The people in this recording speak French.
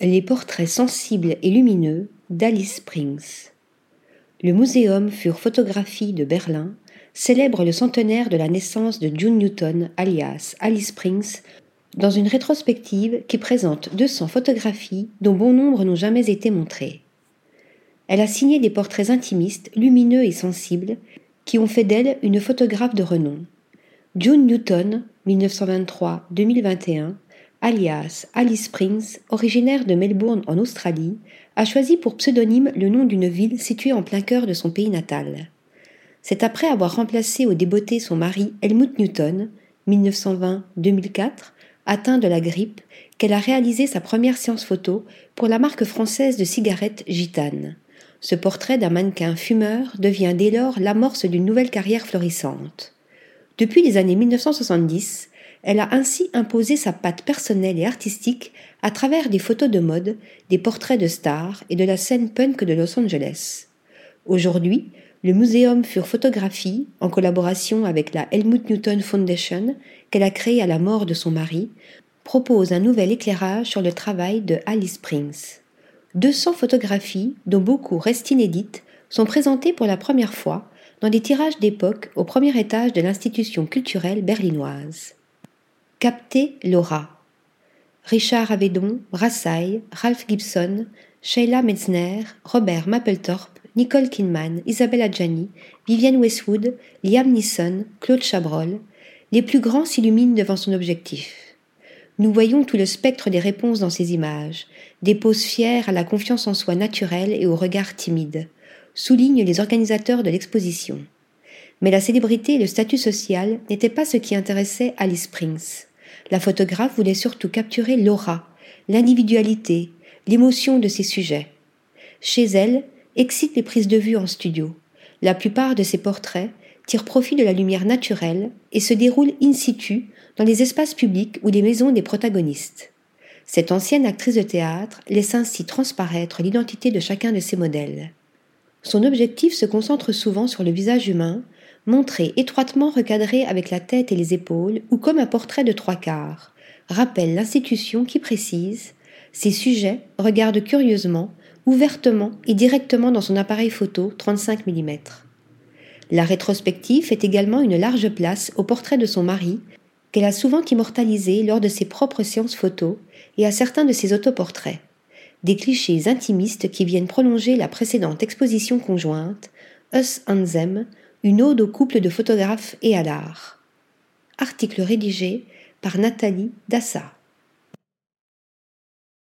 Les portraits sensibles et lumineux d'Alice Springs. Le Muséum für Photographie de Berlin célèbre le centenaire de la naissance de June Newton, alias Alice Springs, dans une rétrospective qui présente 200 photographies dont bon nombre n'ont jamais été montrées. Elle a signé des portraits intimistes, lumineux et sensibles, qui ont fait d'elle une photographe de renom. June Newton, 1923-2021, alias Alice Springs, originaire de Melbourne en Australie, a choisi pour pseudonyme le nom d'une ville située en plein cœur de son pays natal. C'est après avoir remplacé au débeauté son mari Helmut Newton, 1920-2004, atteint de la grippe, qu'elle a réalisé sa première séance photo pour la marque française de cigarettes Gitane. Ce portrait d'un mannequin fumeur devient dès lors l'amorce d'une nouvelle carrière florissante. Depuis les années 1970, elle a ainsi imposé sa patte personnelle et artistique à travers des photos de mode, des portraits de stars et de la scène punk de Los Angeles. Aujourd'hui, le Muséum für Photographie, en collaboration avec la Helmut Newton Foundation, qu'elle a créée à la mort de son mari, propose un nouvel éclairage sur le travail de Alice Springs. 200 photographies, dont beaucoup restent inédites, sont présentées pour la première fois dans des tirages d'époque au premier étage de l'institution culturelle berlinoise. Capter Laura. Richard Avedon, Brassailles, Ralph Gibson, Sheila Metzner, Robert Mapplethorpe, Nicole Kinman, Isabelle Adjani, Vivienne Westwood, Liam Neeson, Claude Chabrol, les plus grands s'illuminent devant son objectif. Nous voyons tout le spectre des réponses dans ces images, des poses fières à la confiance en soi naturelle et au regard timide, soulignent les organisateurs de l'exposition. Mais la célébrité et le statut social n'étaient pas ce qui intéressait Alice Springs. La photographe voulait surtout capturer l'aura, l'individualité, l'émotion de ses sujets. Chez elle, excite les prises de vue en studio. La plupart de ses portraits tirent profit de la lumière naturelle et se déroulent in situ dans les espaces publics ou les maisons des protagonistes. Cette ancienne actrice de théâtre laisse ainsi transparaître l'identité de chacun de ses modèles. Son objectif se concentre souvent sur le visage humain, montré étroitement recadré avec la tête et les épaules ou comme un portrait de trois quarts, rappelle l'institution qui précise Ces sujets regardent curieusement, ouvertement et directement dans son appareil photo 35 mm. La rétrospective fait également une large place au portrait de son mari, qu'elle a souvent immortalisé lors de ses propres séances photos et à certains de ses autoportraits. Des clichés intimistes qui viennent prolonger la précédente exposition conjointe, Us and Them, une ode au couple de photographes et à l'art. Article rédigé par Nathalie Dassa.